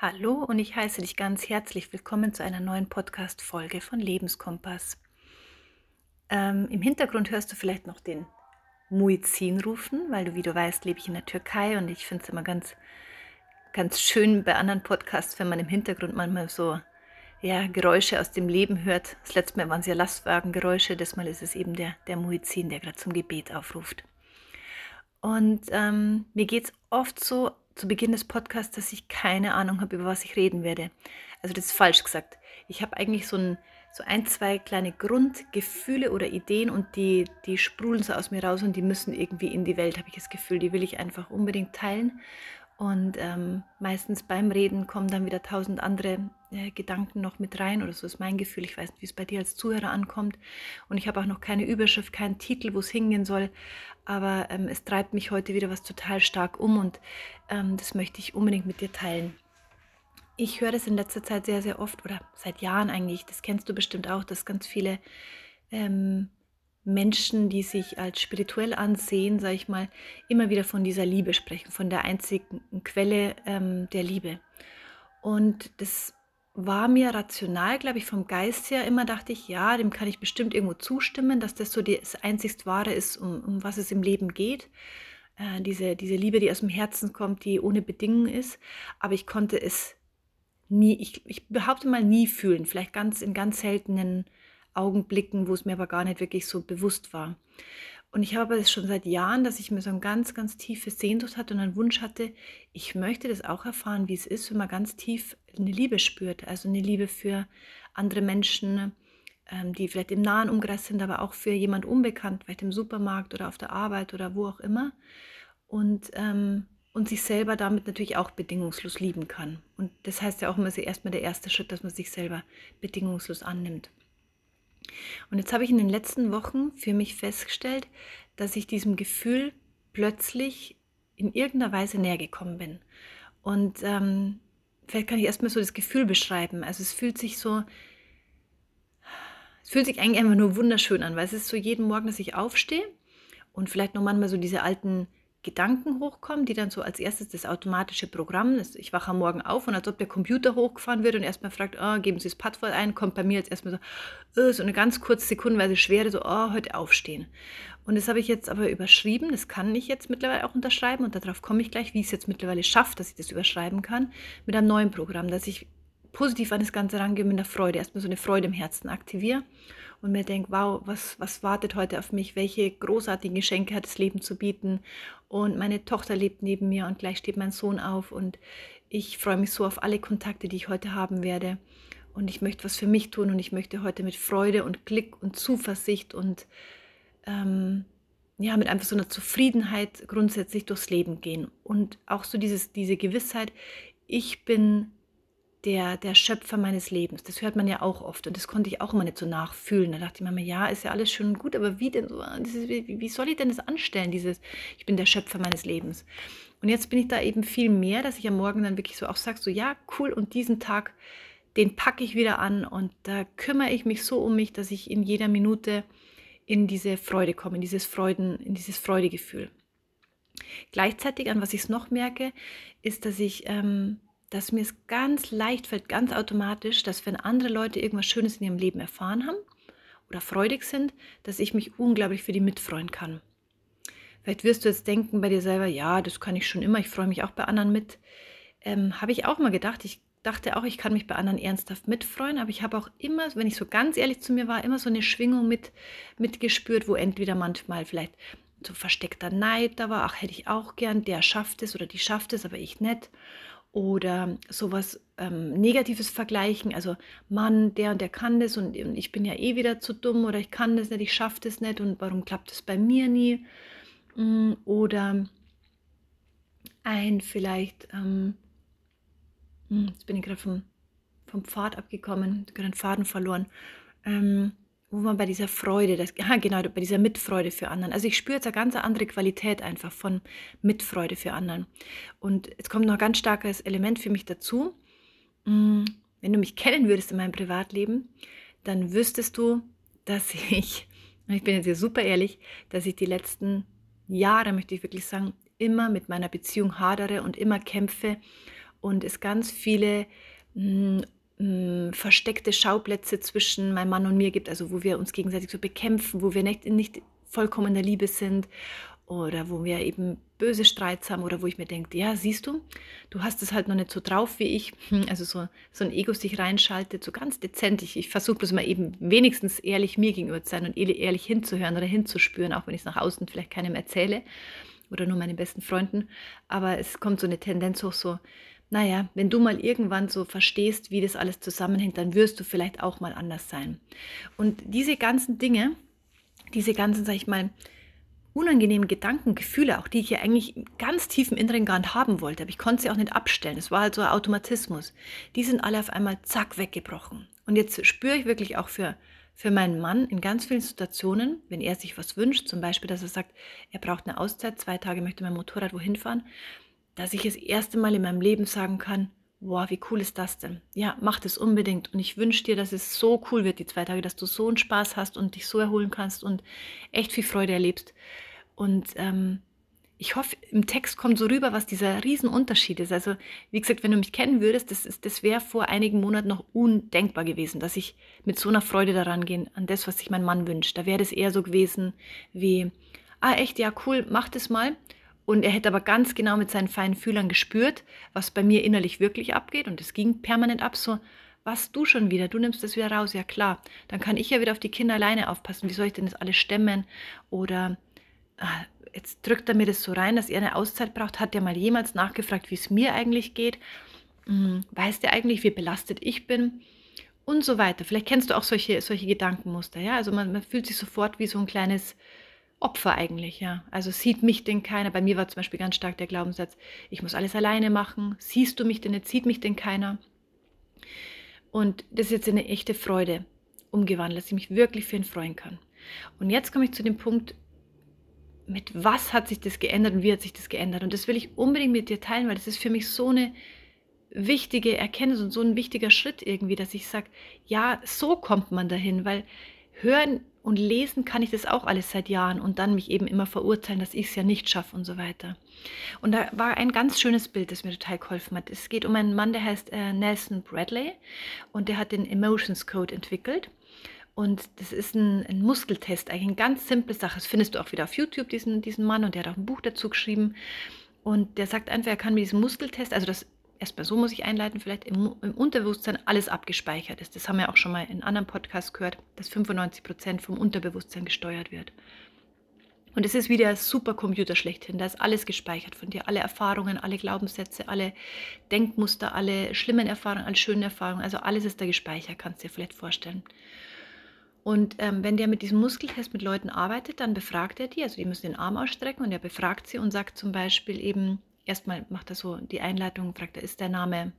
Hallo und ich heiße dich ganz herzlich willkommen zu einer neuen Podcast-Folge von Lebenskompass. Ähm, Im Hintergrund hörst du vielleicht noch den Muizin rufen, weil du, wie du weißt, lebe ich in der Türkei und ich finde es immer ganz, ganz schön bei anderen Podcasts, wenn man im Hintergrund manchmal so ja, Geräusche aus dem Leben hört. Das letzte Mal waren es ja Lastwagengeräusche, das Mal ist es eben der, der Muizin, der gerade zum Gebet aufruft. Und ähm, mir geht es oft so, zu Beginn des Podcasts, dass ich keine Ahnung habe, über was ich reden werde. Also das ist falsch gesagt. Ich habe eigentlich so ein, so ein, zwei kleine Grundgefühle oder Ideen und die, die sprudeln so aus mir raus und die müssen irgendwie in die Welt, habe ich das Gefühl. Die will ich einfach unbedingt teilen. Und ähm, meistens beim Reden kommen dann wieder tausend andere äh, Gedanken noch mit rein oder so ist mein Gefühl. Ich weiß nicht, wie es bei dir als Zuhörer ankommt. Und ich habe auch noch keine Überschrift, keinen Titel, wo es hingehen soll. Aber ähm, es treibt mich heute wieder was total stark um und ähm, das möchte ich unbedingt mit dir teilen. Ich höre das in letzter Zeit sehr, sehr oft oder seit Jahren eigentlich. Das kennst du bestimmt auch, dass ganz viele ähm, Menschen, die sich als spirituell ansehen, sage ich mal, immer wieder von dieser Liebe sprechen, von der einzigen Quelle ähm, der Liebe. Und das war mir rational, glaube ich, vom Geist her immer dachte ich, ja, dem kann ich bestimmt irgendwo zustimmen, dass das so das einzigst Wahre ist, um, um was es im Leben geht. Äh, diese, diese Liebe, die aus dem Herzen kommt, die ohne Bedingungen ist. Aber ich konnte es nie, ich, ich behaupte mal nie fühlen, vielleicht ganz in ganz seltenen Augenblicken, wo es mir aber gar nicht wirklich so bewusst war. Und ich habe es schon seit Jahren, dass ich mir so ein ganz, ganz tiefes Sehnsucht hatte und einen Wunsch hatte, ich möchte das auch erfahren, wie es ist, wenn man ganz tief eine Liebe spürt. Also eine Liebe für andere Menschen, ähm, die vielleicht im nahen Umkreis sind, aber auch für jemand unbekannt, vielleicht im Supermarkt oder auf der Arbeit oder wo auch immer. Und, ähm, und sich selber damit natürlich auch bedingungslos lieben kann. Und das heißt ja auch immer so erstmal der erste Schritt, dass man sich selber bedingungslos annimmt. Und jetzt habe ich in den letzten Wochen für mich festgestellt, dass ich diesem Gefühl plötzlich in irgendeiner Weise näher gekommen bin. Und ähm, vielleicht kann ich erstmal so das Gefühl beschreiben. Also es fühlt sich so, es fühlt sich eigentlich einfach nur wunderschön an, weil es ist so jeden Morgen, dass ich aufstehe und vielleicht noch manchmal so diese alten Gedanken hochkommen, die dann so als erstes das automatische Programm, das, ich wache am Morgen auf und als ob der Computer hochgefahren wird und erstmal fragt, oh, geben Sie das Passwort ein, kommt bei mir jetzt erstmal so, oh, so eine ganz kurze sekundenweise Schwere, so, oh, heute aufstehen. Und das habe ich jetzt aber überschrieben, das kann ich jetzt mittlerweile auch unterschreiben und darauf komme ich gleich, wie ich es jetzt mittlerweile schaffe, dass ich das überschreiben kann, mit einem neuen Programm, dass ich positiv an das Ganze rangehe mit einer Freude, erstmal so eine Freude im Herzen aktiviere und mir denke, wow, was, was wartet heute auf mich? Welche großartigen Geschenke hat das Leben zu bieten? Und meine Tochter lebt neben mir und gleich steht mein Sohn auf und ich freue mich so auf alle Kontakte, die ich heute haben werde. Und ich möchte was für mich tun und ich möchte heute mit Freude und Glück und Zuversicht und ähm, ja, mit einfach so einer Zufriedenheit grundsätzlich durchs Leben gehen. Und auch so dieses, diese Gewissheit, ich bin der, der Schöpfer meines Lebens. Das hört man ja auch oft und das konnte ich auch immer nicht so nachfühlen. Da dachte ich mir, ja, ist ja alles schön und gut, aber wie denn so, wie, wie soll ich denn das anstellen, dieses, ich bin der Schöpfer meines Lebens. Und jetzt bin ich da eben viel mehr, dass ich am Morgen dann wirklich so auch sage, so ja, cool, und diesen Tag, den packe ich wieder an und da kümmere ich mich so um mich, dass ich in jeder Minute in diese Freude komme, in dieses Freuden, in dieses Freudegefühl. Gleichzeitig, an was ich es noch merke, ist, dass ich ähm, dass mir es ganz leicht fällt, ganz automatisch, dass wenn andere Leute irgendwas Schönes in ihrem Leben erfahren haben oder freudig sind, dass ich mich unglaublich für die mitfreuen kann. Vielleicht wirst du jetzt denken bei dir selber, ja, das kann ich schon immer, ich freue mich auch bei anderen mit. Ähm, habe ich auch mal gedacht. Ich dachte auch, ich kann mich bei anderen ernsthaft mitfreuen, aber ich habe auch immer, wenn ich so ganz ehrlich zu mir war, immer so eine Schwingung mit, mitgespürt, wo entweder manchmal vielleicht so versteckter Neid da war, ach, hätte ich auch gern, der schafft es oder die schafft es, aber ich nicht oder sowas ähm, Negatives vergleichen, also Mann, der und der kann das und, und, ich bin ja eh wieder zu dumm oder ich kann das nicht, ich schaffe das nicht und warum klappt das bei mir nie? Mm, oder ein vielleicht, ähm, hm, jetzt bin ich gerade vom, vom Pfad abgekommen, gerade den Faden verloren. Ähm, wo man bei dieser Freude, das, ja, genau, bei dieser Mitfreude für anderen. Also ich spüre jetzt eine ganz andere Qualität einfach von Mitfreude für anderen. Und jetzt kommt noch ein ganz starkes Element für mich dazu. Mm, wenn du mich kennen würdest in meinem Privatleben, dann wüsstest du, dass ich, ich bin jetzt hier super ehrlich, dass ich die letzten Jahre, möchte ich wirklich sagen, immer mit meiner Beziehung hadere und immer kämpfe und es ganz viele mh, mh, versteckte Schauplätze zwischen meinem Mann und mir gibt, also wo wir uns gegenseitig so bekämpfen, wo wir nicht, nicht vollkommen in der Liebe sind oder wo wir eben böse Streits haben oder wo ich mir denke, ja, siehst du, du hast es halt noch nicht so drauf wie ich. Hm, also so, so ein Ego sich reinschaltet, so ganz dezent. Ich, ich versuche bloß mal eben wenigstens ehrlich mir gegenüber zu sein und ehrlich hinzuhören oder hinzuspüren, auch wenn ich es nach außen vielleicht keinem erzähle oder nur meinen besten Freunden. Aber es kommt so eine Tendenz hoch, so, naja, wenn du mal irgendwann so verstehst, wie das alles zusammenhängt, dann wirst du vielleicht auch mal anders sein. Und diese ganzen Dinge, diese ganzen, sag ich mal, unangenehmen Gedanken, Gefühle, auch die ich ja eigentlich ganz tief im Inneren gar nicht haben wollte, aber ich konnte sie auch nicht abstellen. Es war halt so ein Automatismus. Die sind alle auf einmal zack weggebrochen. Und jetzt spüre ich wirklich auch für, für meinen Mann in ganz vielen Situationen, wenn er sich was wünscht, zum Beispiel, dass er sagt, er braucht eine Auszeit, zwei Tage möchte mein Motorrad wohin fahren, dass ich das erste Mal in meinem Leben sagen kann, Boah, wie cool ist das denn? Ja, mach das unbedingt. Und ich wünsche dir, dass es so cool wird, die zwei Tage, dass du so einen Spaß hast und dich so erholen kannst und echt viel Freude erlebst. Und ähm, ich hoffe, im Text kommt so rüber, was dieser Riesenunterschied ist. Also, wie gesagt, wenn du mich kennen würdest, das, das wäre vor einigen Monaten noch undenkbar gewesen, dass ich mit so einer Freude daran gehe, an das, was sich mein Mann wünscht. Da wäre das eher so gewesen wie, ah, echt, ja, cool, mach das mal. Und er hätte aber ganz genau mit seinen feinen Fühlern gespürt, was bei mir innerlich wirklich abgeht. Und es ging permanent ab, so, was du schon wieder, du nimmst das wieder raus, ja klar. Dann kann ich ja wieder auf die Kinder alleine aufpassen. Wie soll ich denn das alles stemmen? Oder Ah, jetzt drückt er mir das so rein, dass er eine Auszeit braucht. Hat er mal jemals nachgefragt, wie es mir eigentlich geht? Hm, weiß der eigentlich, wie belastet ich bin? Und so weiter. Vielleicht kennst du auch solche, solche Gedankenmuster, ja? Also man, man fühlt sich sofort wie so ein kleines Opfer eigentlich, ja. Also sieht mich denn keiner? Bei mir war zum Beispiel ganz stark der Glaubenssatz, ich muss alles alleine machen. Siehst du mich denn nicht? Sieht mich denn keiner? Und das ist jetzt eine echte Freude umgewandelt, dass ich mich wirklich für ihn freuen kann. Und jetzt komme ich zu dem Punkt, mit was hat sich das geändert und wie hat sich das geändert. Und das will ich unbedingt mit dir teilen, weil das ist für mich so eine wichtige Erkenntnis und so ein wichtiger Schritt irgendwie, dass ich sage, ja, so kommt man dahin, weil hören und lesen kann ich das auch alles seit Jahren und dann mich eben immer verurteilen, dass ich es ja nicht schaffe und so weiter. Und da war ein ganz schönes Bild, das mir total geholfen hat. Es geht um einen Mann, der heißt äh, Nelson Bradley und der hat den Emotions Code entwickelt. Und das ist ein, ein, Muskeltest, eigentlich eine ganz simple Sache. Das findest du auch wieder auf YouTube, diesen, diesen Mann, und der hat auch ein Buch dazu geschrieben. Und der sagt einfach, er kann mit diesem Muskeltest, also das erstmal so muss ich einleiten, vielleicht im, im, Unterbewusstsein alles abgespeichert ist. Das haben wir auch schon mal in anderen Podcasts gehört, dass 95 Prozent vom Unterbewusstsein gesteuert wird. Und es ist wie der Supercomputer schlechthin. Da ist alles gespeichert von dir. Alle Erfahrungen, alle Glaubenssätze, alle Denkmuster, alle schlimmen Erfahrungen, alle schönen Erfahrungen. Also alles ist da gespeichert, kannst du dir vielleicht vorstellen. Und ähm, wenn der mit diesem Muskeltest mit Leuten arbeitet, dann befragt er die, also die müssen den Arm ausstrecken und er befragt sie und sagt zum Beispiel eben, erstmal macht er so die Einleitung, fragt er, ist der Name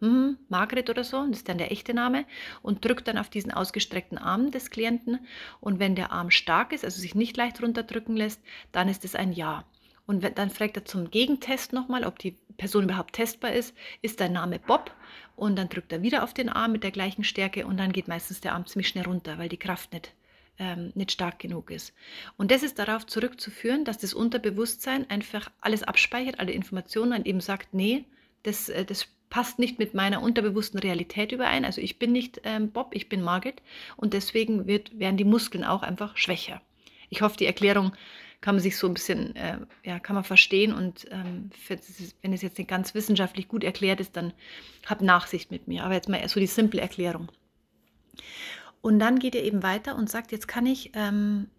hm, Margret oder so, das ist dann der echte Name, und drückt dann auf diesen ausgestreckten Arm des Klienten. Und wenn der Arm stark ist, also sich nicht leicht runterdrücken lässt, dann ist es ein Ja. Und wenn, dann fragt er zum Gegentest nochmal, ob die Person überhaupt testbar ist, ist dein Name Bob und dann drückt er wieder auf den Arm mit der gleichen Stärke und dann geht meistens der Arm ziemlich schnell runter, weil die Kraft nicht, ähm, nicht stark genug ist. Und das ist darauf zurückzuführen, dass das Unterbewusstsein einfach alles abspeichert, alle Informationen und eben sagt, nee, das, äh, das passt nicht mit meiner unterbewussten Realität überein. Also ich bin nicht ähm, Bob, ich bin Margit und deswegen wird, werden die Muskeln auch einfach schwächer. Ich hoffe, die Erklärung kann man sich so ein bisschen, äh, ja, kann man verstehen. Und ähm, wenn es jetzt nicht ganz wissenschaftlich gut erklärt ist, dann hab Nachsicht mit mir. Aber jetzt mal so die simple Erklärung. Und dann geht er eben weiter und sagt, jetzt kann ich, ähm,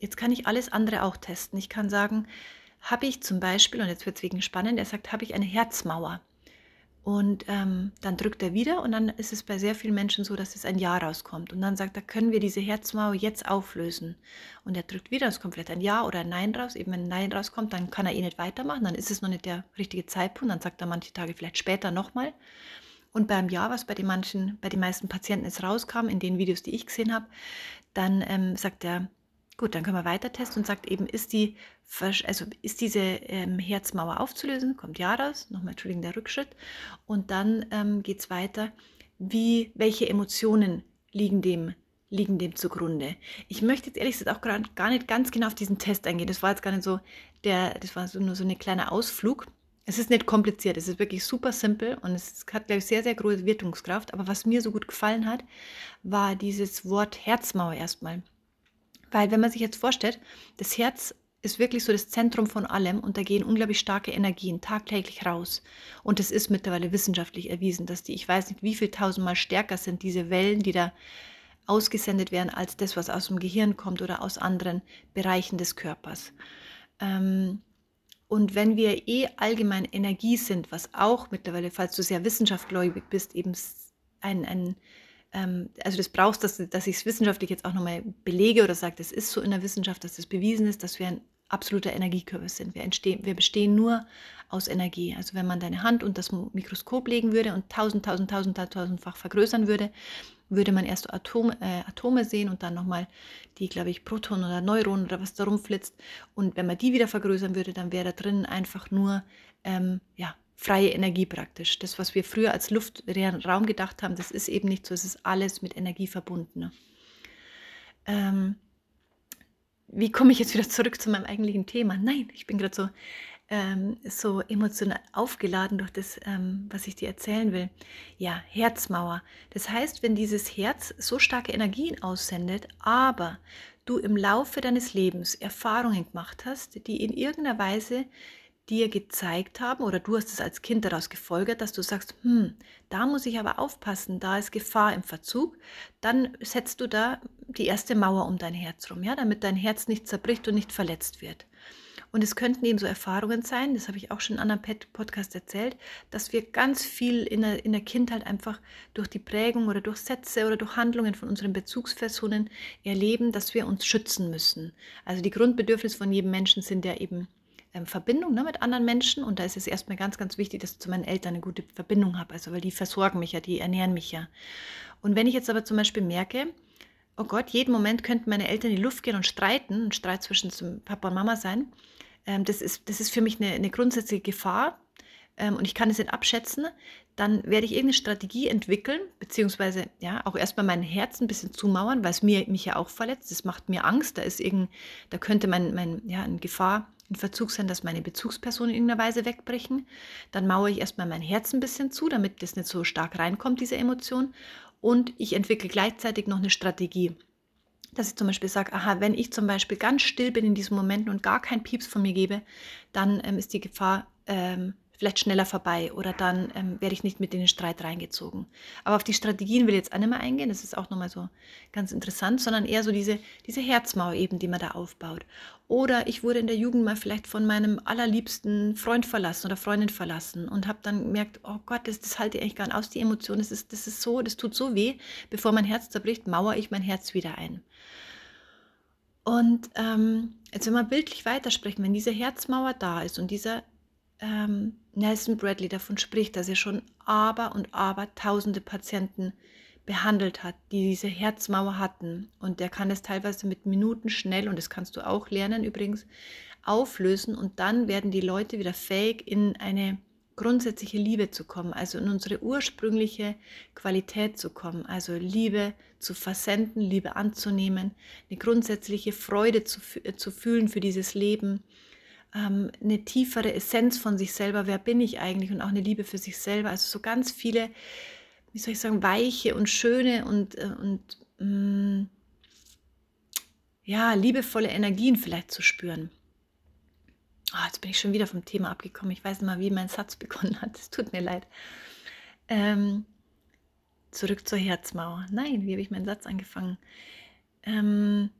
jetzt kann ich alles andere auch testen. Ich kann sagen, habe ich zum Beispiel, und jetzt wird es wegen spannend, er sagt, habe ich eine Herzmauer? Und ähm, dann drückt er wieder und dann ist es bei sehr vielen Menschen so, dass es ein Ja rauskommt. Und dann sagt er, können wir diese Herzmauer jetzt auflösen? Und er drückt wieder, es kommt vielleicht ein Ja oder ein Nein raus. Eben wenn ein Nein rauskommt, dann kann er eh nicht weitermachen, dann ist es noch nicht der richtige Zeitpunkt, dann sagt er manche Tage vielleicht später nochmal. Und beim Ja, was bei den manchen, bei den meisten Patienten jetzt rauskam, in den Videos, die ich gesehen habe, dann ähm, sagt er, Gut, dann können wir weiter testen und sagt eben, ist, die, also ist diese ähm, Herzmauer aufzulösen? Kommt ja raus, nochmal Entschuldigung, der Rückschritt. Und dann ähm, geht es weiter, wie, welche Emotionen liegen dem, liegen dem zugrunde. Ich möchte jetzt ehrlich gesagt auch gar nicht ganz genau auf diesen Test eingehen. Das war jetzt gar nicht so, der, das war so nur so ein kleiner Ausflug. Es ist nicht kompliziert, es ist wirklich super simpel und es hat, glaube ich, sehr, sehr große Wirkungskraft. Aber was mir so gut gefallen hat, war dieses Wort Herzmauer erstmal. Weil wenn man sich jetzt vorstellt, das Herz ist wirklich so das Zentrum von allem und da gehen unglaublich starke Energien tagtäglich raus. Und es ist mittlerweile wissenschaftlich erwiesen, dass die, ich weiß nicht, wie viel tausendmal stärker sind diese Wellen, die da ausgesendet werden, als das, was aus dem Gehirn kommt oder aus anderen Bereichen des Körpers. Ähm, und wenn wir eh allgemein Energie sind, was auch mittlerweile, falls du sehr wissenschaftgläubig bist, eben ein, ein ähm, also das brauchst, dass, dass ich es wissenschaftlich jetzt auch nochmal belege oder sage, das ist so in der Wissenschaft, dass das bewiesen ist, dass wir ein absoluter Energiekörper sind. Wir, entstehen, wir bestehen nur aus Energie. Also wenn man deine Hand unter das Mikroskop legen würde und tausend, tausend, tausend, tausendfach vergrößern würde, würde man erst Atome, äh, Atome sehen und dann nochmal die, glaube ich, Protonen oder Neuronen oder was da rumflitzt. Und wenn man die wieder vergrößern würde, dann wäre da drin einfach nur ähm, ja, freie Energie praktisch. Das, was wir früher als luftleeren Raum gedacht haben, das ist eben nicht so. Es ist alles mit Energie verbunden. Ähm, wie komme ich jetzt wieder zurück zu meinem eigentlichen Thema? Nein, ich bin gerade so ähm, so emotional aufgeladen durch das, ähm, was ich dir erzählen will. Ja, Herzmauer. Das heißt, wenn dieses Herz so starke Energien aussendet, aber du im Laufe deines Lebens Erfahrungen gemacht hast, die in irgendeiner Weise dir gezeigt haben oder du hast es als Kind daraus gefolgert, dass du sagst, hm, da muss ich aber aufpassen, da ist Gefahr im Verzug, dann setzt du da die erste Mauer um dein Herz rum, ja, damit dein Herz nicht zerbricht und nicht verletzt wird. Und es könnten eben so Erfahrungen sein, das habe ich auch schon in einem anderen Podcast erzählt, dass wir ganz viel in der, in der Kindheit einfach durch die Prägung oder durch Sätze oder durch Handlungen von unseren Bezugspersonen erleben, dass wir uns schützen müssen. Also die Grundbedürfnisse von jedem Menschen sind ja eben ähm, Verbindung ne, mit anderen Menschen. Und da ist es erstmal ganz, ganz wichtig, dass ich zu meinen Eltern eine gute Verbindung habe. Also, weil die versorgen mich ja, die ernähren mich ja. Und wenn ich jetzt aber zum Beispiel merke, oh Gott, jeden Moment könnten meine Eltern in die Luft gehen und streiten, ein Streit zwischen Papa und Mama sein, ähm, das, ist, das ist für mich eine, eine grundsätzliche Gefahr ähm, und ich kann es nicht abschätzen, dann werde ich irgendeine Strategie entwickeln, beziehungsweise ja auch erstmal mein Herz ein bisschen zumauern, weil es mir, mich ja auch verletzt. Das macht mir Angst. Da ist irgend, da könnte mein, mein, ja, eine Gefahr, ein Verzug sein, dass meine Bezugspersonen in irgendeiner Weise wegbrechen. Dann mauere ich erstmal mein Herz ein bisschen zu, damit das nicht so stark reinkommt, diese Emotion. Und ich entwickle gleichzeitig noch eine Strategie dass ich zum Beispiel sage, aha, wenn ich zum Beispiel ganz still bin in diesen Momenten und gar keinen Pieps von mir gebe, dann ähm, ist die Gefahr ähm, vielleicht schneller vorbei oder dann ähm, werde ich nicht mit in den Streit reingezogen. Aber auf die Strategien will ich jetzt auch nicht mehr eingehen, das ist auch nochmal so ganz interessant, sondern eher so diese, diese Herzmauer eben, die man da aufbaut. Oder ich wurde in der Jugend mal vielleicht von meinem allerliebsten Freund verlassen oder Freundin verlassen und habe dann gemerkt, oh Gott, das, das halte ich eigentlich gar nicht aus, die Emotion, das ist, das ist so, das tut so weh, bevor mein Herz zerbricht, mauere ich mein Herz wieder ein. Und ähm, jetzt, wenn wir bildlich weitersprechen, wenn diese Herzmauer da ist und dieser ähm, Nelson Bradley davon spricht, dass er schon aber und aber tausende Patienten behandelt hat, die diese Herzmauer hatten. Und der kann es teilweise mit Minuten schnell, und das kannst du auch lernen übrigens, auflösen. Und dann werden die Leute wieder fähig, in eine grundsätzliche Liebe zu kommen, also in unsere ursprüngliche Qualität zu kommen, also Liebe zu versenden, Liebe anzunehmen, eine grundsätzliche Freude zu, zu fühlen für dieses Leben, ähm, eine tiefere Essenz von sich selber, wer bin ich eigentlich und auch eine Liebe für sich selber. Also so ganz viele, wie soll ich sagen, weiche und schöne und, äh, und mh, mm, ja, liebevolle Energien vielleicht zu spüren. Oh, jetzt bin ich schon wieder vom Thema abgekommen. Ich weiß nicht mal, wie mein Satz begonnen hat. Es tut mir leid. Ähm, zurück zur Herzmauer. Nein, wie habe ich meinen Satz angefangen? Ähm,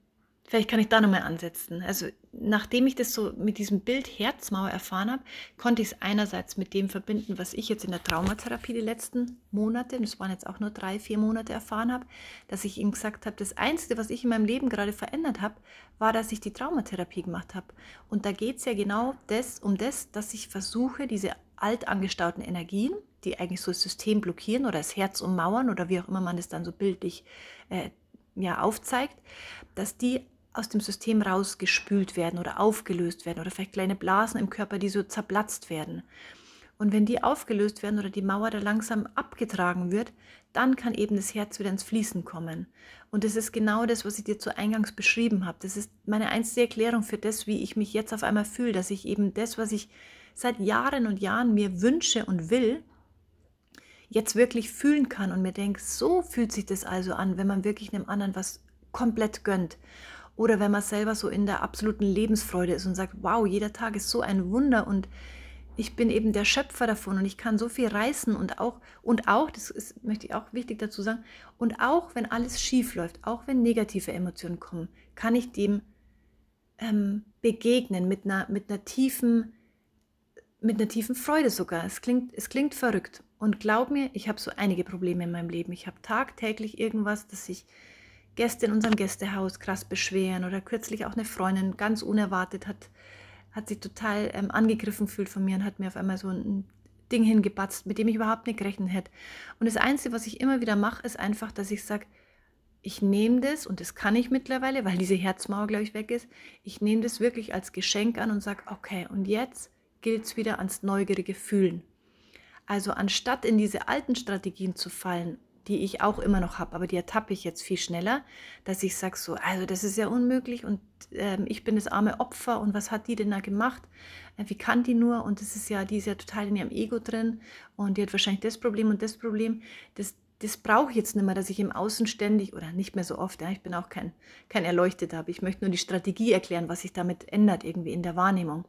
Vielleicht kann ich da nochmal ansetzen. Also nachdem ich das so mit diesem Bild Herzmauer erfahren habe, konnte ich es einerseits mit dem verbinden, was ich jetzt in der Traumatherapie die letzten Monate, das waren jetzt auch nur drei, vier Monate erfahren habe, dass ich ihm gesagt habe, das Einzige, was ich in meinem Leben gerade verändert habe, war, dass ich die Traumatherapie gemacht habe. Und da geht es ja genau das, um das, dass ich versuche, diese altangestauten Energien, die eigentlich so das System blockieren oder das Herz ummauern oder wie auch immer man das dann so bildlich äh, ja, aufzeigt, dass die aus dem System rausgespült werden oder aufgelöst werden oder vielleicht kleine Blasen im Körper, die so zerplatzt werden. Und wenn die aufgelöst werden oder die Mauer da langsam abgetragen wird, dann kann eben das Herz wieder ins Fließen kommen. Und das ist genau das, was ich dir zu Eingangs beschrieben habe. Das ist meine einzige Erklärung für das, wie ich mich jetzt auf einmal fühle, dass ich eben das, was ich seit Jahren und Jahren mir wünsche und will, jetzt wirklich fühlen kann und mir denke, so fühlt sich das also an, wenn man wirklich einem anderen was komplett gönnt. Oder wenn man selber so in der absoluten Lebensfreude ist und sagt, wow, jeder Tag ist so ein Wunder und ich bin eben der Schöpfer davon und ich kann so viel reißen und auch, und auch, das ist, möchte ich auch wichtig dazu sagen, und auch wenn alles schief läuft, auch wenn negative Emotionen kommen, kann ich dem ähm, begegnen mit einer, mit einer tiefen, mit einer tiefen Freude sogar. Es klingt, es klingt verrückt. Und glaub mir, ich habe so einige Probleme in meinem Leben. Ich habe tagtäglich irgendwas, dass sich Gäste in unserem Gästehaus krass beschweren oder kürzlich auch eine Freundin ganz unerwartet hat, hat sich total ähm, angegriffen fühlt von mir und hat mir auf einmal so ein Ding hingebatzt, mit dem ich überhaupt nicht gerechnet hätte. Und das Einzige, was ich immer wieder mache, ist einfach, dass ich sage, ich nehme das, und das kann ich mittlerweile, weil diese Herzmauer, glaube ich, weg ist, ich nehme das wirklich als Geschenk an und sage, okay, und jetzt gilt es wieder ans neugierige Fühlen. Also anstatt in diese alten Strategien zu fallen die ich auch immer noch habe, aber die ertappe ich jetzt viel schneller, dass ich sage so, also das ist ja unmöglich und äh, ich bin das arme Opfer und was hat die denn da gemacht? Äh, wie kann die nur? Und das ist ja, die ist ja total in ihrem Ego drin und die hat wahrscheinlich das Problem und das Problem. Das, das brauche ich jetzt nicht mehr, dass ich im Außen ständig oder nicht mehr so oft, ja, ich bin auch kein, kein Erleuchteter, aber ich möchte nur die Strategie erklären, was sich damit ändert irgendwie in der Wahrnehmung.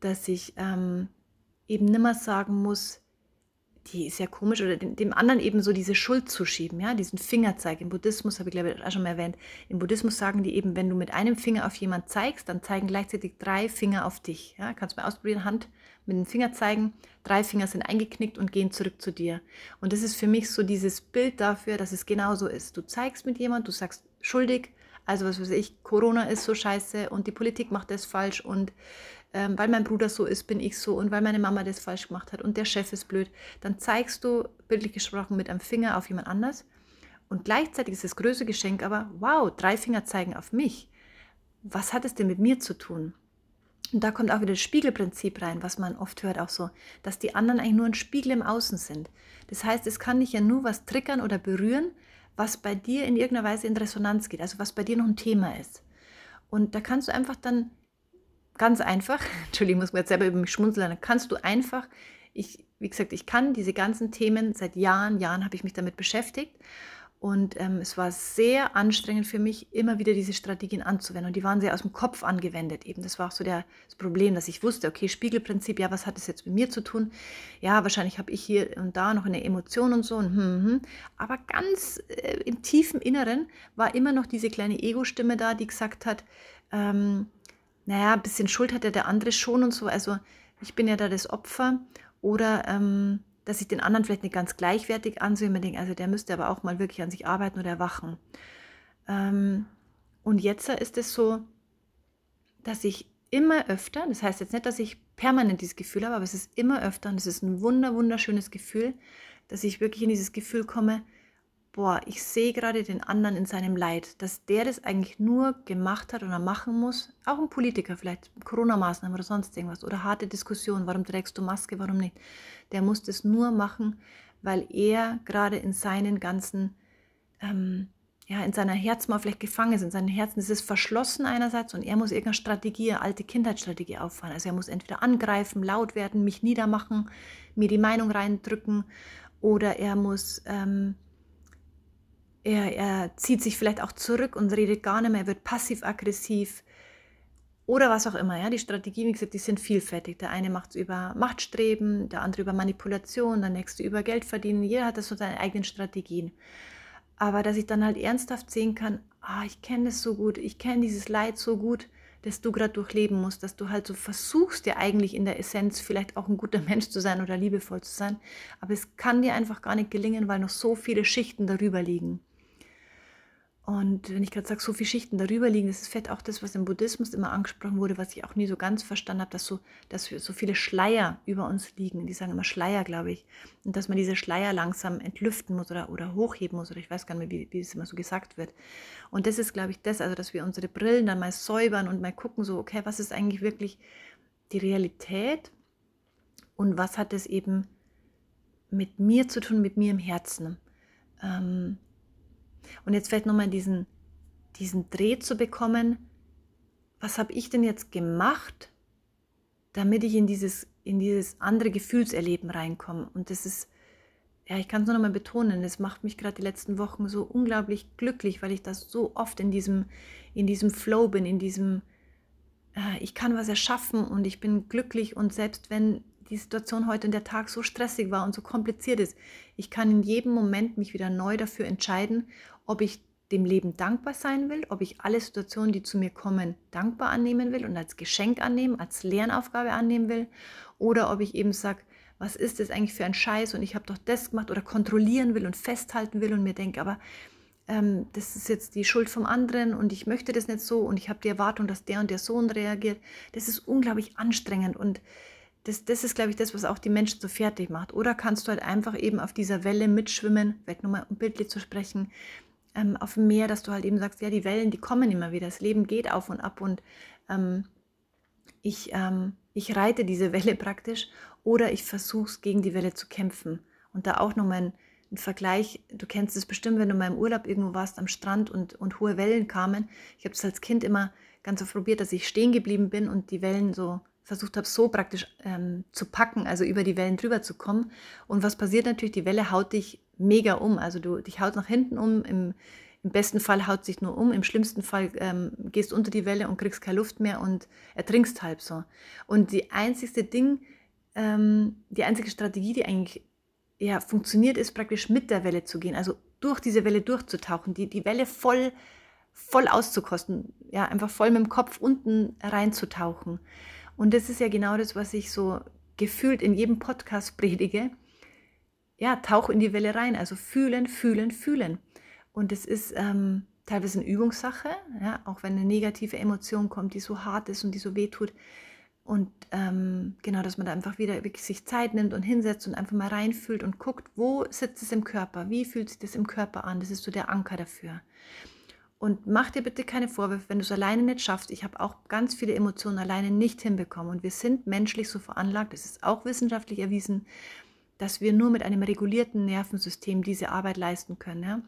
Dass ich ähm, eben nimmer sagen muss, die ist ja komisch, oder dem, anderen eben so diese Schuld zu schieben, ja, diesen Fingerzeig. Im Buddhismus, habe ich glaube ich auch schon mal erwähnt, im Buddhismus sagen die eben, wenn du mit einem Finger auf jemand zeigst, dann zeigen gleichzeitig drei Finger auf dich. Ja, kannst du mal ausprobieren, Hand mit dem Finger zeigen, drei Finger sind eingeknickt und gehen zurück zu dir. Und das ist für mich so dieses Bild dafür, dass es genauso ist. Du zeigst mit jemand, du sagst schuldig, also was weiß ich, Corona ist so scheiße und die Politik macht das falsch und ähm, weil mein Bruder so ist, bin ich so und weil meine Mama das falsch gemacht hat und der Chef ist blöd, dann zeigst du, bildlich gesprochen, mit einem Finger auf jemand anders. Und gleichzeitig ist das größte Geschenk aber, wow, drei Finger zeigen auf mich. Was hat es denn mit mir zu tun? Und da kommt auch wieder das Spiegelprinzip rein, was man oft hört, auch so, dass die anderen eigentlich nur ein Spiegel im Außen sind. Das heißt, es kann dich ja nur was triggern oder berühren, was bei dir in irgendeiner Weise in Resonanz geht, also was bei dir noch ein Thema ist. Und da kannst du einfach dann ganz einfach, Entschuldigung, ich muss mir jetzt selber über mich schmunzeln, dann kannst du einfach, ich, wie gesagt, ich kann diese ganzen Themen, seit Jahren, Jahren habe ich mich damit beschäftigt und ähm, es war sehr anstrengend für mich, immer wieder diese Strategien anzuwenden. Und die waren sehr aus dem Kopf angewendet eben. Das war auch so der, das Problem, dass ich wusste, okay, Spiegelprinzip, ja, was hat das jetzt mit mir zu tun? Ja, wahrscheinlich habe ich hier und da noch eine Emotion und so. Und hm, hm. hm. Aber ganz äh, im tiefen Inneren war immer noch diese kleine Ego-Stimme da, die gesagt hat, ähm, naja, ein bisschen Schuld hat ja der andere schon und so. Also ich bin ja da das Opfer. Oder ähm, dass ich den anderen vielleicht nicht ganz gleichwertig ansehe mir denke, also der müsste aber auch mal wirklich an sich arbeiten oder erwachen. Ähm, und jetzt ist es so, dass ich immer öfter, das heißt jetzt nicht, dass ich permanent dieses Gefühl habe, aber es ist immer öfter und es ist ein wunder, wunderschönes Gefühl, dass ich wirklich in dieses Gefühl komme, boah, ich sehe gerade den anderen in seinem Leid, dass der das eigentlich nur gemacht hat oder machen muss, auch ein Politiker vielleicht, Corona-Maßnahmen oder sonst irgendwas oder harte Diskussionen, warum trägst du Maske, warum nicht, der muss das nur machen, weil er gerade in seinen ganzen, ähm, ja, in seiner Herzmauer vielleicht gefangen ist, in seinem Herzen ist es verschlossen einerseits und er muss irgendeine Strategie, eine alte Kindheitsstrategie auffahren. Also er muss entweder angreifen, laut werden, mich niedermachen, mir die Meinung reindrücken oder er muss... Ähm, er, er zieht sich vielleicht auch zurück und redet gar nicht mehr, er wird passiv-aggressiv oder was auch immer. Ja? Die Strategien, wie gesagt, die sind vielfältig. Der eine macht es über Machtstreben, der andere über Manipulation, der nächste über Geld verdienen. Jeder hat das so seine eigenen Strategien. Aber dass ich dann halt ernsthaft sehen kann, ah, ich kenne das so gut, ich kenne dieses Leid so gut, das du gerade durchleben musst, dass du halt so versuchst, ja eigentlich in der Essenz vielleicht auch ein guter Mensch zu sein oder liebevoll zu sein. Aber es kann dir einfach gar nicht gelingen, weil noch so viele Schichten darüber liegen. Und wenn ich gerade sage, so viele Schichten darüber liegen, das ist vielleicht auch das, was im Buddhismus immer angesprochen wurde, was ich auch nie so ganz verstanden habe, dass so, dass so viele Schleier über uns liegen. Die sagen immer Schleier, glaube ich. Und dass man diese Schleier langsam entlüften muss oder, oder hochheben muss, oder ich weiß gar nicht mehr, wie, es immer so gesagt wird. Und das ist, glaube ich, das, also dass wir unsere Brillen dann mal säubern und mal gucken, so, okay, was ist eigentlich wirklich die Realität und was hat es eben mit mir zu tun, mit mir im Herzen. Ähm, und jetzt vielleicht nochmal diesen, diesen Dreh zu bekommen, was habe ich denn jetzt gemacht, damit ich in dieses in dieses andere Gefühlserleben reinkomme. Und das ist, ja, ich kann es nur noch mal betonen, das macht mich gerade die letzten Wochen so unglaublich glücklich, weil ich das so oft in diesem, in diesem Flow bin, in diesem, äh, ich kann was erschaffen und ich bin glücklich und selbst wenn die Situation heute und der Tag so stressig war und so kompliziert ist, ich kann in jedem Moment mich wieder neu dafür entscheiden, ob ich dem Leben dankbar sein will, ob ich alle Situationen, die zu mir kommen, dankbar annehmen will und als Geschenk annehmen, als Lernaufgabe annehmen will, oder ob ich eben sage, was ist das eigentlich für ein Scheiß und ich habe doch das gemacht oder kontrollieren will und festhalten will und mir denke, aber ähm, das ist jetzt die Schuld vom anderen und ich möchte das nicht so und ich habe die Erwartung, dass der und der Sohn reagiert. Das ist unglaublich anstrengend und das, das ist, glaube ich, das, was auch die Menschen so fertig macht. Oder kannst du halt einfach eben auf dieser Welle mitschwimmen, weg nochmal um bildlich zu sprechen, ähm, auf dem Meer, dass du halt eben sagst, ja, die Wellen, die kommen immer wieder, das Leben geht auf und ab und ähm, ich, ähm, ich reite diese Welle praktisch oder ich versuche es gegen die Welle zu kämpfen. Und da auch nochmal ein, ein Vergleich, du kennst es bestimmt, wenn du mal im Urlaub irgendwo warst am Strand und, und hohe Wellen kamen. Ich habe es als Kind immer ganz so probiert, dass ich stehen geblieben bin und die Wellen so versucht habe, so praktisch ähm, zu packen, also über die Wellen drüber zu kommen. Und was passiert natürlich? Die Welle haut dich mega um. Also du dich haut nach hinten um. Im, im besten Fall haut sich nur um. Im schlimmsten Fall ähm, gehst unter die Welle und kriegst keine Luft mehr und ertrinkst halb so. Und die einzigste Ding, ähm, die einzige Strategie, die eigentlich ja, funktioniert, ist praktisch mit der Welle zu gehen. Also durch diese Welle durchzutauchen, die, die Welle voll, voll auszukosten. Ja, einfach voll mit dem Kopf unten reinzutauchen. Und das ist ja genau das, was ich so gefühlt in jedem Podcast predige. Ja, tauch in die Welle rein, also fühlen, fühlen, fühlen. Und es ist ähm, teilweise eine Übungssache, ja, auch wenn eine negative Emotion kommt, die so hart ist und die so weh tut. Und ähm, genau, dass man da einfach wieder wirklich sich Zeit nimmt und hinsetzt und einfach mal reinfühlt und guckt, wo sitzt es im Körper, wie fühlt sich das im Körper an. Das ist so der Anker dafür. Und mach dir bitte keine Vorwürfe, wenn du es alleine nicht schaffst. Ich habe auch ganz viele Emotionen alleine nicht hinbekommen. Und wir sind menschlich so veranlagt, es ist auch wissenschaftlich erwiesen, dass wir nur mit einem regulierten Nervensystem diese Arbeit leisten können. Ja?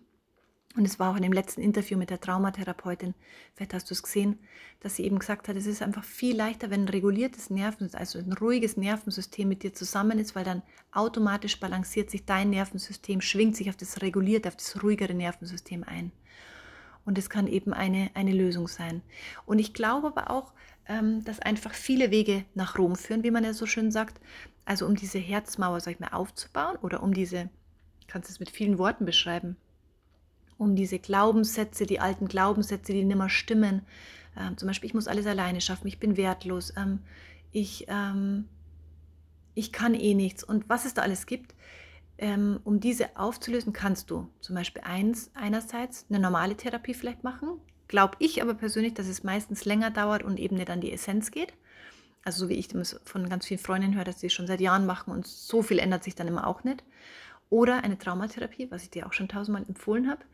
Und es war auch in dem letzten Interview mit der Traumatherapeutin, vielleicht hast du es gesehen, dass sie eben gesagt hat, es ist einfach viel leichter, wenn ein reguliertes Nervensystem, also ein ruhiges Nervensystem mit dir zusammen ist, weil dann automatisch balanciert sich dein Nervensystem, schwingt sich auf das regulierte, auf das ruhigere Nervensystem ein. Und es kann eben eine, eine Lösung sein. Und ich glaube aber auch, ähm, dass einfach viele Wege nach Rom führen, wie man ja so schön sagt. Also um diese Herzmauer, sag ich mal, aufzubauen oder um diese, kannst du es mit vielen Worten beschreiben, um diese Glaubenssätze, die alten Glaubenssätze, die nimmer stimmen. Ähm, zum Beispiel, ich muss alles alleine schaffen, ich bin wertlos, ähm, ich, ähm, ich kann eh nichts und was es da alles gibt ähm, um diese aufzulösen, kannst du zum Beispiel eins, einerseits eine normale Therapie vielleicht machen. Glaube ich aber persönlich, dass es meistens länger dauert und eben nicht an die Essenz geht. Also so wie ich das von ganz vielen Freundinnen höre, dass sie es schon seit Jahren machen und so viel ändert sich dann immer auch nicht. Oder eine Traumatherapie, was ich dir auch schon tausendmal empfohlen habe,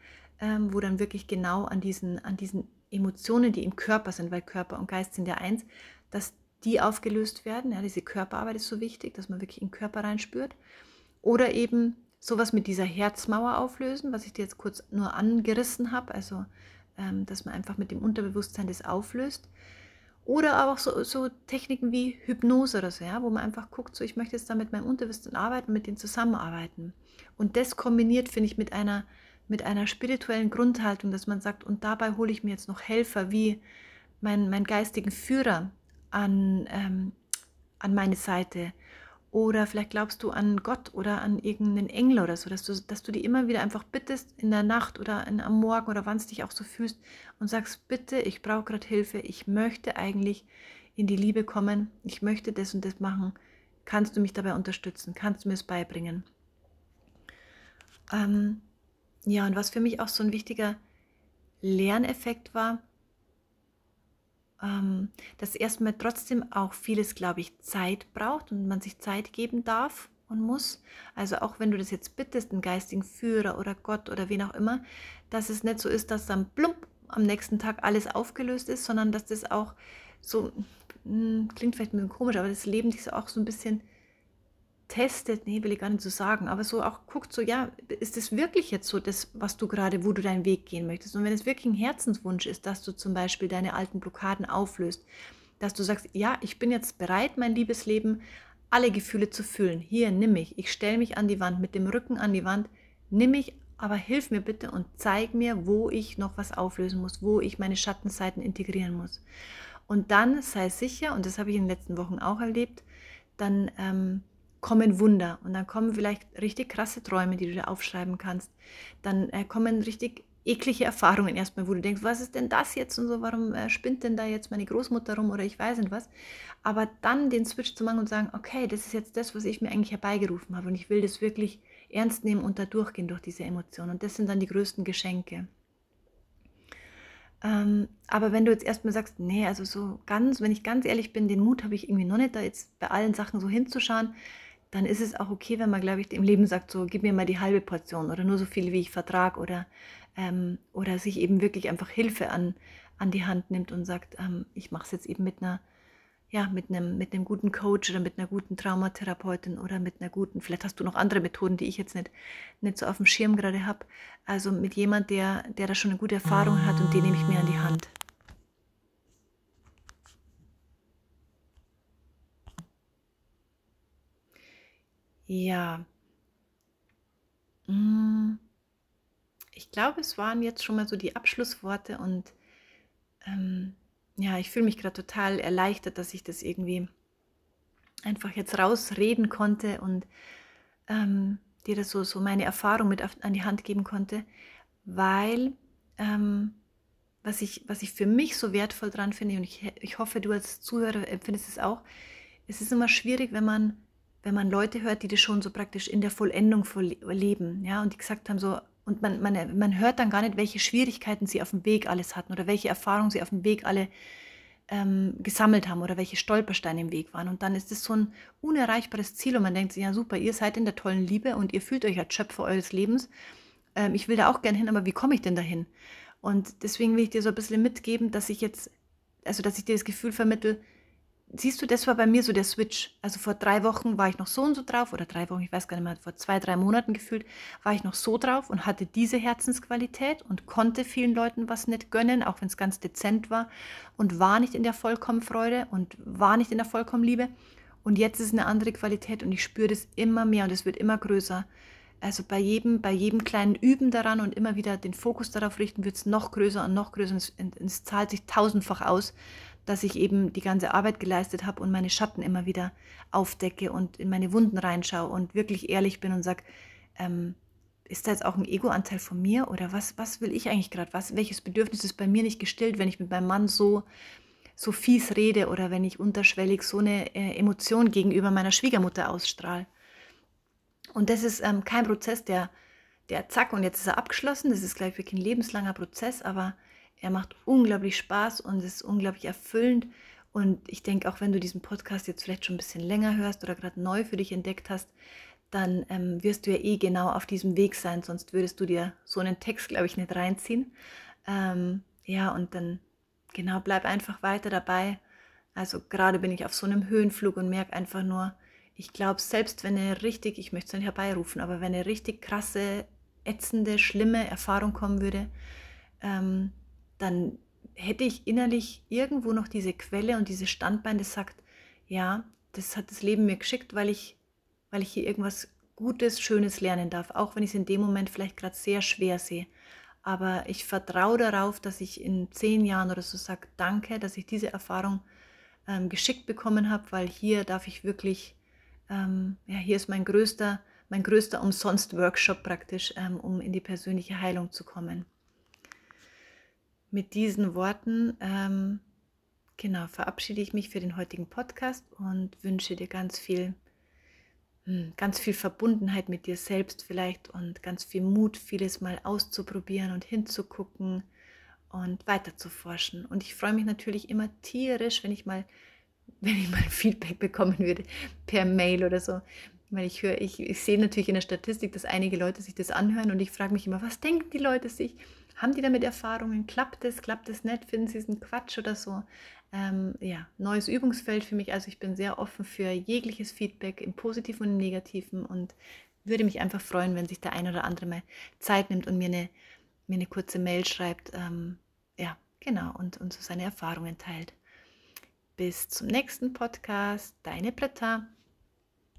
ähm, wo dann wirklich genau an diesen, an diesen Emotionen, die im Körper sind, weil Körper und Geist sind ja eins, dass die aufgelöst werden. Ja, diese Körperarbeit ist so wichtig, dass man wirklich in den Körper reinspürt. Oder eben sowas mit dieser Herzmauer auflösen, was ich dir jetzt kurz nur angerissen habe, also ähm, dass man einfach mit dem Unterbewusstsein das auflöst. Oder auch so, so, Techniken wie Hypnose oder so, ja, wo man einfach guckt, so ich möchte jetzt da mit meinem Unterbewusstsein arbeiten, mit denen zusammenarbeiten. Und das kombiniert, finde ich, mit einer, mit einer spirituellen Grundhaltung, dass man sagt, und dabei hole ich mir jetzt noch Helfer wie meinen mein geistigen Führer an, ähm, an meine Seite oder vielleicht glaubst du an Gott oder an irgendeinen Engel oder so, dass du, dass du die immer wieder einfach bittest in der Nacht oder in, am Morgen oder wann es dich auch so fühlst und sagst, bitte, ich brauche gerade Hilfe, ich möchte eigentlich in die Liebe kommen, ich möchte das und das machen. Kannst du mich dabei unterstützen? Kannst du mir es beibringen? Ähm, ja, und was für mich auch so ein wichtiger Lerneffekt war, ähm, dass erstmal trotzdem auch vieles, glaube ich, Zeit braucht und man sich Zeit geben darf und muss. Also auch wenn du das jetzt bittest, einen geistigen Führer oder Gott oder wen auch immer, dass es nicht so ist, dass dann plump am nächsten Tag alles aufgelöst ist, sondern dass das auch so, hm, klingt vielleicht ein bisschen komisch, aber das Leben dich auch so ein bisschen testet, nee, will ich gar nicht so sagen, aber so auch guckt so, ja, ist das wirklich jetzt so das, was du gerade, wo du deinen Weg gehen möchtest? Und wenn es wirklich ein Herzenswunsch ist, dass du zum Beispiel deine alten Blockaden auflöst, dass du sagst, ja, ich bin jetzt bereit, mein Liebesleben alle Gefühle zu fühlen. Hier, nimm mich. Ich stelle mich an die Wand, mit dem Rücken an die Wand. Nimm mich, aber hilf mir bitte und zeig mir, wo ich noch was auflösen muss, wo ich meine Schattenseiten integrieren muss. Und dann sei sicher, und das habe ich in den letzten Wochen auch erlebt, dann ähm, kommen Wunder und dann kommen vielleicht richtig krasse Träume, die du da aufschreiben kannst. Dann äh, kommen richtig eklige Erfahrungen erstmal, wo du denkst, was ist denn das jetzt und so, warum äh, spinnt denn da jetzt meine Großmutter rum oder ich weiß nicht was. Aber dann den Switch zu machen und sagen, okay, das ist jetzt das, was ich mir eigentlich herbeigerufen habe und ich will das wirklich ernst nehmen und da durchgehen durch diese Emotionen. Und das sind dann die größten Geschenke. Ähm, aber wenn du jetzt erstmal sagst, nee, also so ganz, wenn ich ganz ehrlich bin, den Mut habe ich irgendwie noch nicht, da jetzt bei allen Sachen so hinzuschauen, dann ist es auch okay, wenn man, glaube ich, im Leben sagt, so gib mir mal die halbe Portion oder nur so viel, wie ich vertrag oder, ähm, oder sich eben wirklich einfach Hilfe an, an die Hand nimmt und sagt, ähm, ich mache es jetzt eben mit einer, ja, mit einem, mit einem guten Coach oder mit einer guten Traumatherapeutin oder mit einer guten, vielleicht hast du noch andere Methoden, die ich jetzt nicht, nicht so auf dem Schirm gerade habe. Also mit jemand, der, der da schon eine gute Erfahrung hat und den nehme ich mir an die Hand. Ja. Mm. Ich glaube, es waren jetzt schon mal so die Abschlussworte und ähm, ja, ich fühle mich gerade total erleichtert, dass ich das irgendwie einfach jetzt rausreden konnte und ähm, dir das so, so meine Erfahrung mit an die Hand geben konnte, weil ähm, was, ich, was ich für mich so wertvoll dran finde, und ich, ich hoffe, du als Zuhörer empfindest es auch, es ist immer schwierig, wenn man wenn man Leute hört, die das schon so praktisch in der Vollendung leben, ja, und die gesagt haben so, und man, man, man hört dann gar nicht, welche Schwierigkeiten sie auf dem Weg alles hatten oder welche Erfahrungen sie auf dem Weg alle ähm, gesammelt haben oder welche Stolpersteine im Weg waren. Und dann ist es so ein unerreichbares Ziel und man denkt sich, ja super, ihr seid in der tollen Liebe und ihr fühlt euch als Schöpfer eures Lebens. Ähm, ich will da auch gern hin, aber wie komme ich denn dahin? Und deswegen will ich dir so ein bisschen mitgeben, dass ich jetzt, also dass ich dir das Gefühl vermittle, siehst du, das war bei mir so der Switch. Also vor drei Wochen war ich noch so und so drauf, oder drei Wochen, ich weiß gar nicht mehr, vor zwei, drei Monaten gefühlt, war ich noch so drauf und hatte diese Herzensqualität und konnte vielen Leuten was nicht gönnen, auch wenn es ganz dezent war und war nicht in der Vollkommenfreude und war nicht in der Vollkommenliebe. Und jetzt ist eine andere Qualität und ich spüre das immer mehr und es wird immer größer. Also bei jedem, bei jedem kleinen Üben daran und immer wieder den Fokus darauf richten, wird es noch größer und noch größer und es, es zahlt sich tausendfach aus dass ich eben die ganze Arbeit geleistet habe und meine Schatten immer wieder aufdecke und in meine Wunden reinschaue und wirklich ehrlich bin und sage, ähm, ist da jetzt auch ein Ego-Anteil von mir oder was, was will ich eigentlich gerade? Welches Bedürfnis ist bei mir nicht gestillt, wenn ich mit meinem Mann so, so fies rede oder wenn ich unterschwellig so eine äh, Emotion gegenüber meiner Schwiegermutter ausstrahle? Und das ist ähm, kein Prozess, der, der zack und jetzt ist er abgeschlossen. Das ist gleich wirklich ein lebenslanger Prozess, aber er macht unglaublich Spaß und ist unglaublich erfüllend. Und ich denke, auch wenn du diesen Podcast jetzt vielleicht schon ein bisschen länger hörst oder gerade neu für dich entdeckt hast, dann ähm, wirst du ja eh genau auf diesem Weg sein, sonst würdest du dir so einen Text, glaube ich, nicht reinziehen. Ähm, ja, und dann genau, bleib einfach weiter dabei. Also gerade bin ich auf so einem Höhenflug und merke einfach nur, ich glaube, selbst wenn eine richtig, ich möchte es nicht herbeirufen, aber wenn eine richtig krasse, ätzende, schlimme Erfahrung kommen würde, ähm, dann hätte ich innerlich irgendwo noch diese Quelle und dieses Standbein, das sagt, ja, das hat das Leben mir geschickt, weil ich, weil ich hier irgendwas Gutes, Schönes lernen darf, auch wenn ich es in dem Moment vielleicht gerade sehr schwer sehe. Aber ich vertraue darauf, dass ich in zehn Jahren oder so sage, danke, dass ich diese Erfahrung ähm, geschickt bekommen habe, weil hier darf ich wirklich, ähm, ja, hier ist mein größter, mein größter Umsonst-Workshop praktisch, ähm, um in die persönliche Heilung zu kommen mit diesen Worten ähm, genau verabschiede ich mich für den heutigen Podcast und wünsche dir ganz viel, hm, ganz viel Verbundenheit mit dir selbst vielleicht und ganz viel Mut, vieles mal auszuprobieren und hinzugucken und weiter zu forschen. Und ich freue mich natürlich immer tierisch, wenn ich mal, wenn ich mal Feedback bekommen würde per Mail oder so. Weil ich höre, ich, ich sehe natürlich in der Statistik, dass einige Leute sich das anhören und ich frage mich immer, was denken die Leute sich? Haben die damit Erfahrungen? Klappt es? Klappt es nicht? Finden sie es ein Quatsch oder so? Ähm, ja, neues Übungsfeld für mich. Also ich bin sehr offen für jegliches Feedback im Positiven und im Negativen und würde mich einfach freuen, wenn sich der ein oder andere mal Zeit nimmt und mir eine, mir eine kurze Mail schreibt. Ähm, ja, genau, und, und so seine Erfahrungen teilt. Bis zum nächsten Podcast, deine Britta.